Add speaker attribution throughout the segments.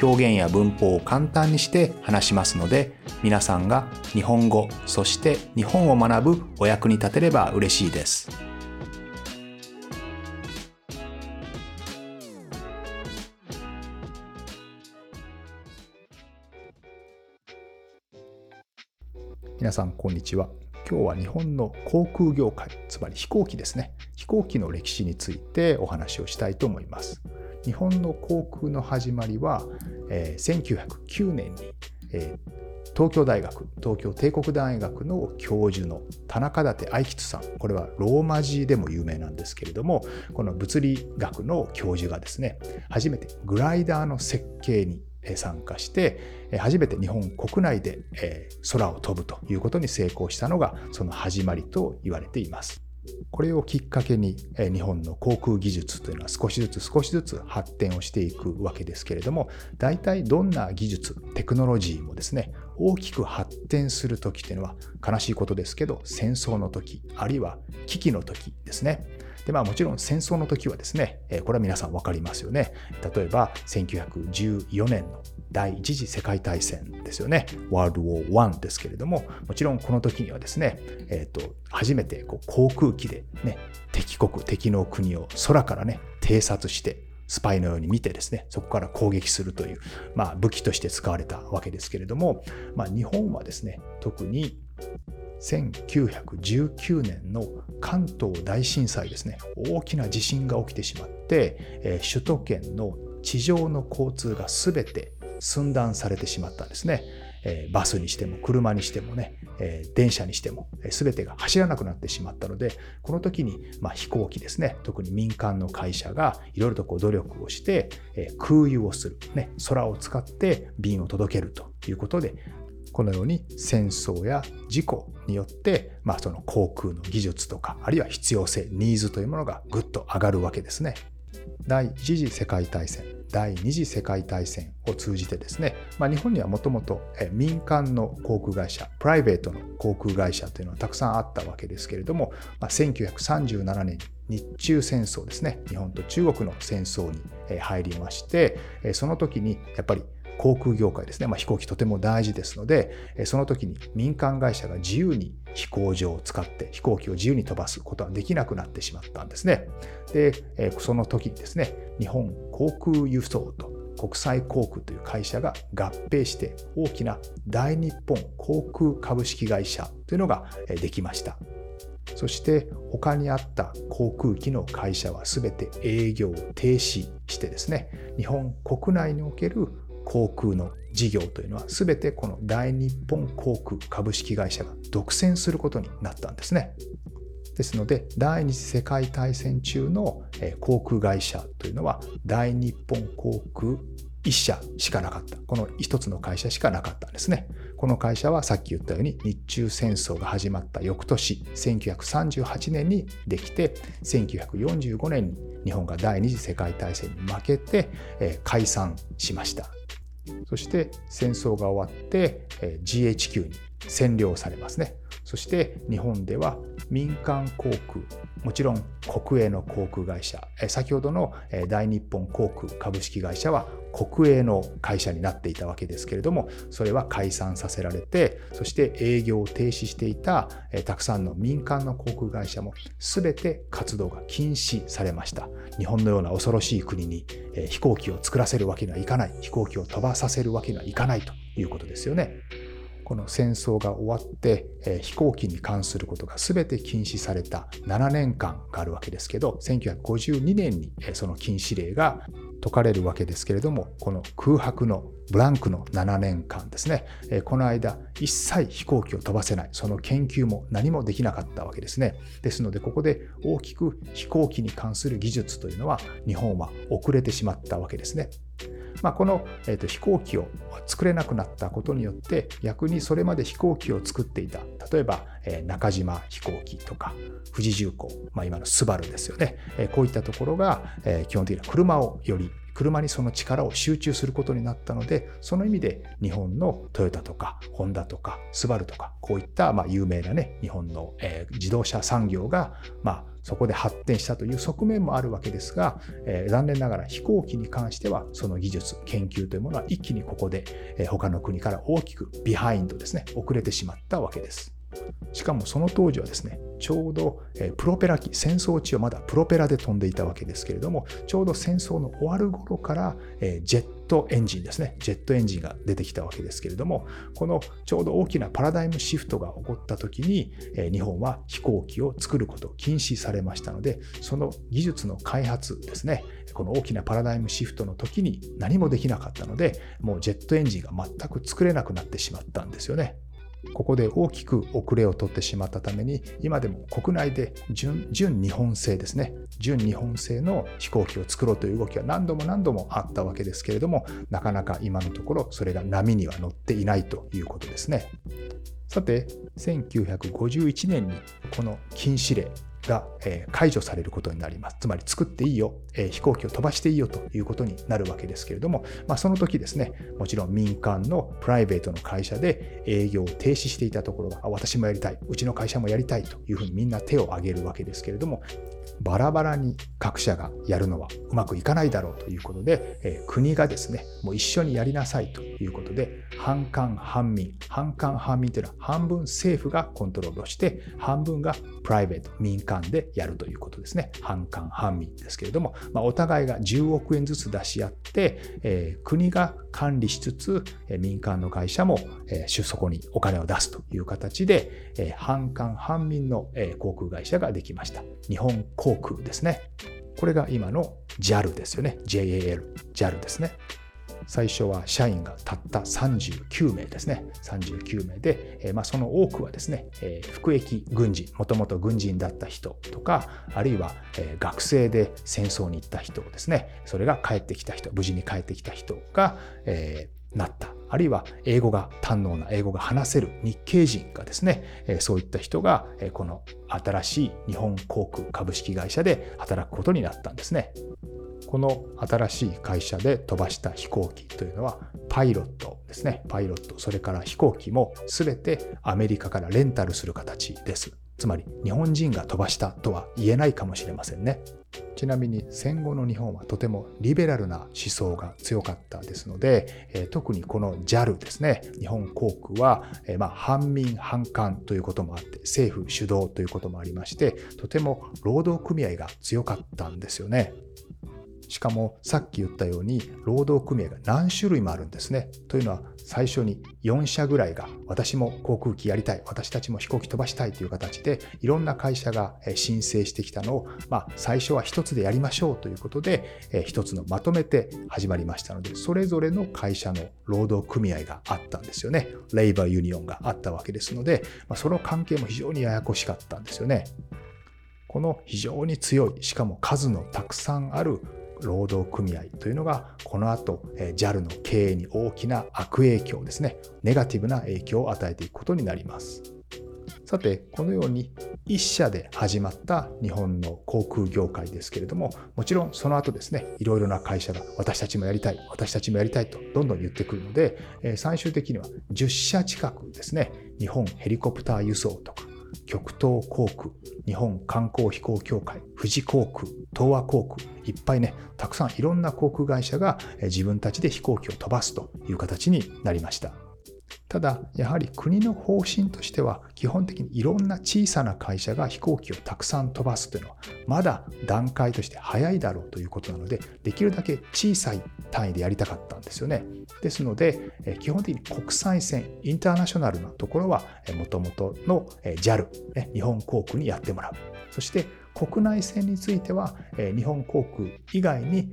Speaker 1: 表現や文法を簡単にして話しますので皆さんが日本語そして日本を学ぶお役に立てれば嬉しいです。皆さんこんにちは。今日は日本の航空業界つまり飛行機ですね。飛行機の歴史についてお話をしたいと思います。日本の航空の始まりは、えー、1909年に、えー東京大学東京帝国大学の教授の田中立愛吉さんこれはローマ字でも有名なんですけれどもこの物理学の教授がですね初めてグライダーの設計に参加して初めて日本国内で空を飛ぶということに成功したのがその始まりと言われています。これをきっかけに日本の航空技術というのは少しずつ少しずつ発展をしていくわけですけれども大体どんな技術テクノロジーもですね大きく発展する時というのは悲しいことですけど戦争の時あるいは危機の時ですね。でまあもちろん戦争の時はですねこれは皆さん分かりますよね例えば1914年の第一次世界大戦ですよね。ワールドウォー1ですけれども、もちろんこの時にはですね、え、ー、と、初めてこう航空機でね、敵国、敵の国を空からね、偵察して、スパイのように見てですね、そこから攻撃するという、まあ、武器として使われたわけですけれども、まあ、日本はですね、特に1919年の関東大震災ですね、大きな地震が起きてしまって、首都圏の地上の交通が全て寸断されてしまったんですね。バスにしても車にしてもね、電車にしても、え全てが走らなくなってしまったのでこの時に、飛行機ですね。特に民間の会社がいろいろとこう努力をして、空輸をする、ね、空を使って便を届けるということでこのように戦争や事故によって、まあ、その航空の技術とかあるいは必要性ニーズというものがぐっと上がるわけですね。第一次世界大戦第二次世界大戦を通じてですね、まあ、日本にはもともと民間の航空会社プライベートの航空会社というのはたくさんあったわけですけれども、まあ、1937年に日中戦争ですね日本と中国の戦争に入りましてその時にやっぱり航空業界ですね、まあ、飛行機とても大事ですのでその時に民間会社が自由に飛行場を使って飛行機を自由に飛ばすことはできなくなってしまったんですね。で、その時にですね、日本航空輸送と国際航空という会社が合併して大きな大日本航空株式会社というのができました。そして他にあった航空機の会社は全て営業を停止してですね、日本国内における航空の事業というのは全てこの大日本航空株式会社が独占することになったんですね。ですので第二次世界大戦中の航空会社というのは大日本航空1社しかなかった。この1つの会社しかなかったんですね。この会社はさっき言ったように日中戦争が始まった翌年1938年にできて1945年に日本が第二次世界大戦に負けて解散しました。そして戦争が終わって GHQ に占領されますね。そして日本では民間航空、もちろん国営の航空会社、先ほどの大日本航空株式会社は国営の会社になっていたわけですけれども、それは解散させられて、そして営業を停止していたたくさんの民間の航空会社も全て活動が禁止されました。日本のような恐ろしい国に飛行機を作らせるわけにはいかない、飛行機を飛ばさせるわけにはいかないということですよね。この戦争が終わって、え飛行機に関することが全て禁止された7年間があるわけですけど1952年にその禁止令が解かれるわけですけれどもこの空白のブランクの7年間ですねこの間一切飛行機を飛ばせない。その研究も何もできなかったわけですね。ですのでここで大きく飛行機に関する技術というのは日本は遅れてしまったわけですね。まあ、この、えーと、飛行機を作れなくなったことによって逆にそれまで飛行機を作っていた。例えば、え、中島飛行機とか富士重工、まあ、今のスバルですよね、え、こういったところが、え、基本的には車をより車にその力を集中することになったのでその意味で日本のトヨタとかホンダとかスバルとかこういったま有名なね日本の、え自動車産業がまあそこで発展したという側面もあるわけですが、えー、残念ながら飛行機に関してはその技術研究というものは一気にここで、えー、他の国から大きくビハインドですね遅れてしまったわけです。しかもその当時はですね、ちょうどプロペラ機、戦争中はまだプロペラで飛んでいたわけですけれども、ちょうど戦争の終わる頃からジェットエンジンですね、ジェットエンジンが出てきたわけですけれども、このちょうど大きなパラダイムシフトが起こった時に、日本は飛行機を作ることを禁止されましたので、その技術の開発ですね、この大きなパラダイムシフトの時に何もできなかったので、もうジェットエンジンが全く作れなくなってしまったんですよね。ここで大きく遅れを取ってしまったために今でも国内で純日本製ですね。純日本製の飛行機を作ろうという動きは何度も何度もあったわけですけれどもなかなか今のところそれが波には乗っていないということですね。さて1951年にこの禁止令が、え解除されることになります。つまり作っていいよ、え飛行機を飛ばしていいよということになるわけですけれども、まあ、その時ですね、もちろん民間のプライベートの会社で営業を停止していたところが、私もやりたい、うちの会社もやりたいというふうにみんな手を挙げるわけですけれども、バラバラに各社がやるのはうまくいかないだろうということで、え国がですね、もう一緒にやりなさいということで、半官半民、半官半民というのは半分政府がコントロールをして、半分がプライベート、民間間でやるということですね。半官半民ですけれども、まあ、お互いが10億円ずつ出し合って、えー、国が管理しつつ、えー、民間の会社も、えー、そこにお金を出すという形で、えー、半官半民の、えー、航空会社ができました。日本航空ですね。これが今の JAL ですよね。JAL、JAL ですね。最初は社員がたった39名ですね。39名で、え、まあ、その多くはですね、え、服役軍人、もともと軍人だった人とか、あるいは、え、学生で戦争に行った人ですね、それが帰ってきた人、無事に帰ってきた人が、えなった。あるいは英語が堪能な英語が話せる日系人がですね、そういった人がこの新しい日本航空株式会社で働くことになったんですね。この新しい会社で飛ばした飛行機というのはパイロットですね。パイロット。それから飛行機も全てアメリカからレンタルする形です。つまり日本人が飛ばしたとは言えないかもしれませんね。ちなみに戦後の日本はとてもリベラルな思想が強かったですので、え特にこの JAL ですね。日本航空は、えまあ、反民反韓ということもあって政府主導ということもありましてとても労働組合が強かったんですよね。しかもさっき言ったように労働組合が何種類もあるんですね。というのは最初に4社ぐらいが私も航空機やりたい私たちも飛行機飛ばしたいという形でいろんな会社が申請してきたのを、まあ、最初は一つでやりましょうということで一つのまとめて始まりましたのでそれぞれの会社の労働組合があったんですよね。レイバーユニオンがあったわけですので、まあ、その関係も非常にややこしかったんですよね。この非常に強いしかも数のたくさんある労働組合というのがこの後 JAL の経営に大きな悪影響ですねネガティブな影響を与えていくことになります。さてこのように一社で始まった日本の航空業界ですけれどももちろんその後ですねいろいろな会社が私たちもやりたい私たちもやりたいとどんどん言ってくるので最終的には10社近くですね日本ヘリコプター輸送とか極東航空、日本観光飛行協会、富士航空、東和航空、いっぱいね、たくさんいろんな航空会社が自分たちで飛行機を飛ばすという形になりました。ただやはり国の方針としては基本的にいろんな小さな会社が飛行機をたくさん飛ばすというのはまだ段階として早いだろうということなのでできるだけ小さい単位でやりたかったんですよね。ですので基本的に国際線インターナショナルなところはもともとの JAL 日本航空にやってもらう。そして国内線については日本航空以外に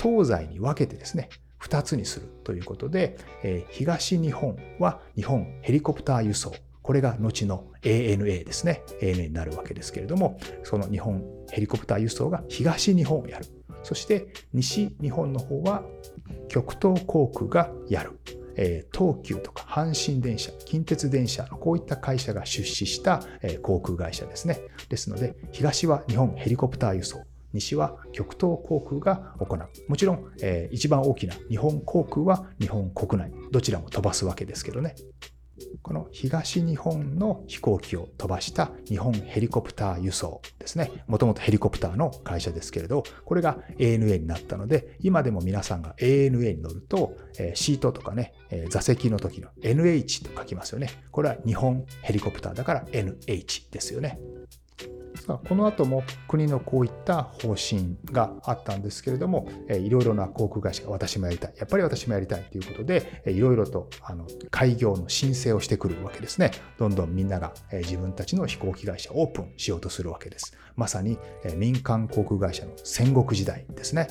Speaker 1: 東西に分けてですね2つにするということで、え東日本は日本ヘリコプター輸送。これが後の ANA ですね。ANA になるわけですけれども、その日本ヘリコプター輸送が東日本をやる。そして西日本の方は極東航空がやる。え東急とか阪神電車、近鉄電車のこういった会社が出資した、え航空会社ですね。ですので、東は日本ヘリコプター輸送、西は極東航空が行う。もちろん、えー、一番大きな日本航空は日本国内、どちらも飛ばすわけですけどね。この東日本の飛行機を飛ばした日本ヘリコプター輸送ですね。もともとヘリコプターの会社ですけれど、これが ANA になったので、今でも皆さんが ANA に乗ると、シートとかね、座席の時の NH と書きますよね。これは日本ヘリコプターだから NH ですよね。この後も国のこういった方針があったんですけれども、いろいろな航空会社が私もやりたい、やっぱり私もやりたいということで、いろいろとあの開業の申請をしてくるわけですね。どんどんみんなが自分たちの飛行機会社をオープンしようとするわけです。まさに民間航空会社の戦国時代ですね。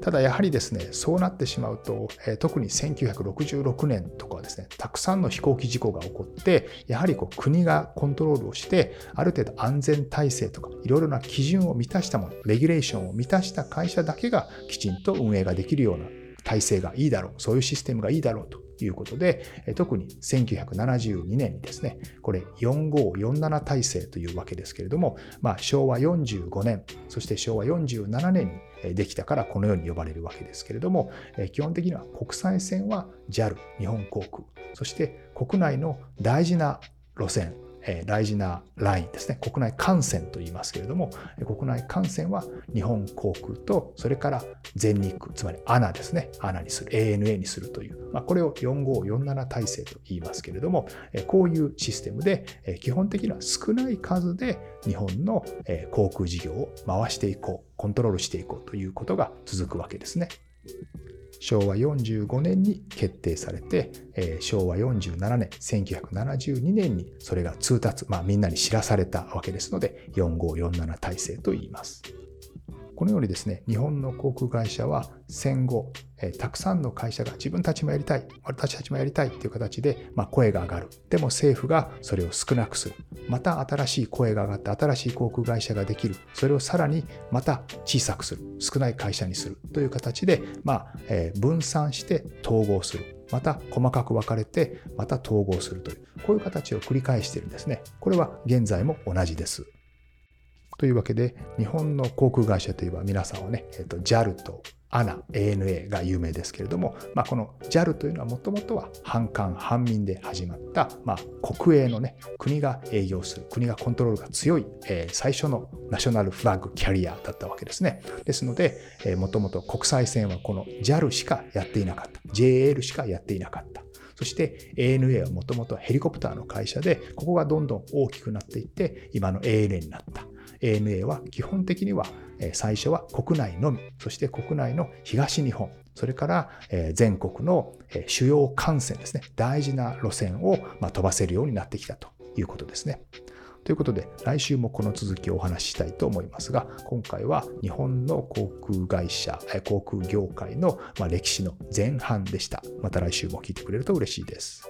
Speaker 1: ただやはりですね、そうなってしまうと、え、特に1966年とかはですね、たくさんの飛行機事故が起こって、やはりこう国がコントロールをして、ある程度安全体制とか、いろいろな基準を満たしたもの、レギュレーションを満たした会社だけがきちんと運営ができるような体制がいいだろう、そういうシステムがいいだろうと。いうことで、特に1972年にですね、これ4547体制というわけですけれども、まあ、昭和45年、そして昭和47年にできたからこのように呼ばれるわけですけれども、基本的には国際線は JAL、日本航空、そして国内の大事な路線、え大事なラインですね。国内幹線と言いますけれども、国内幹線は日本航空と、それから全日空、つまり ANA ですね。ANA にする、ANA にするという、まあ、これを4547体制と言いますけれども、こういうシステムで、基本的には少ない数で日本の航空事業を回していこう、コントロールしていこうということが続くわけですね。昭和45年に決定されて、えー、昭和47年、1972年にそれが通達、まあみんなに知らされたわけですので、4547体制と言います。このようにですね、日本の航空会社は戦後、えたくさんの会社が自分たちもやりたい、私たちもやりたいっていう形で、まあ、声が上がる。でも政府がそれを少なくする。また新しい声が上がって新しい航空会社ができる。それをさらにまた小さくする。少ない会社にするという形で、まあえー、分散して統合する。また細かく分かれて、また統合するという、こういう形を繰り返しているんですね。これは現在も同じです。というわけで、日本の航空会社といえば皆さんはね、えっと、JAL と ANA、ANA が有名ですけれども、まあ、この JAL というのはもともとは半官半民で始まった、まあ、国営のね、国が営業する、国がコントロールが強い、えー、最初のナショナルフラッグキャリアだったわけですね。ですので、もともと国際線はこの JAL しかやっていなかった。JAL しかやっていなかった。そして ANA はもともとヘリコプターの会社で、ここがどんどん大きくなっていって、今の ANA になった。ANA は基本的には最初は国内のみ、そして国内の東日本、それから全国の主要幹線ですね、大事な路線を飛ばせるようになってきたということですね。ということで、来週もこの続きをお話ししたいと思いますが、今回は日本の航空会社、航空業界の歴史の前半でした。また来週も聞いてくれると嬉しいです。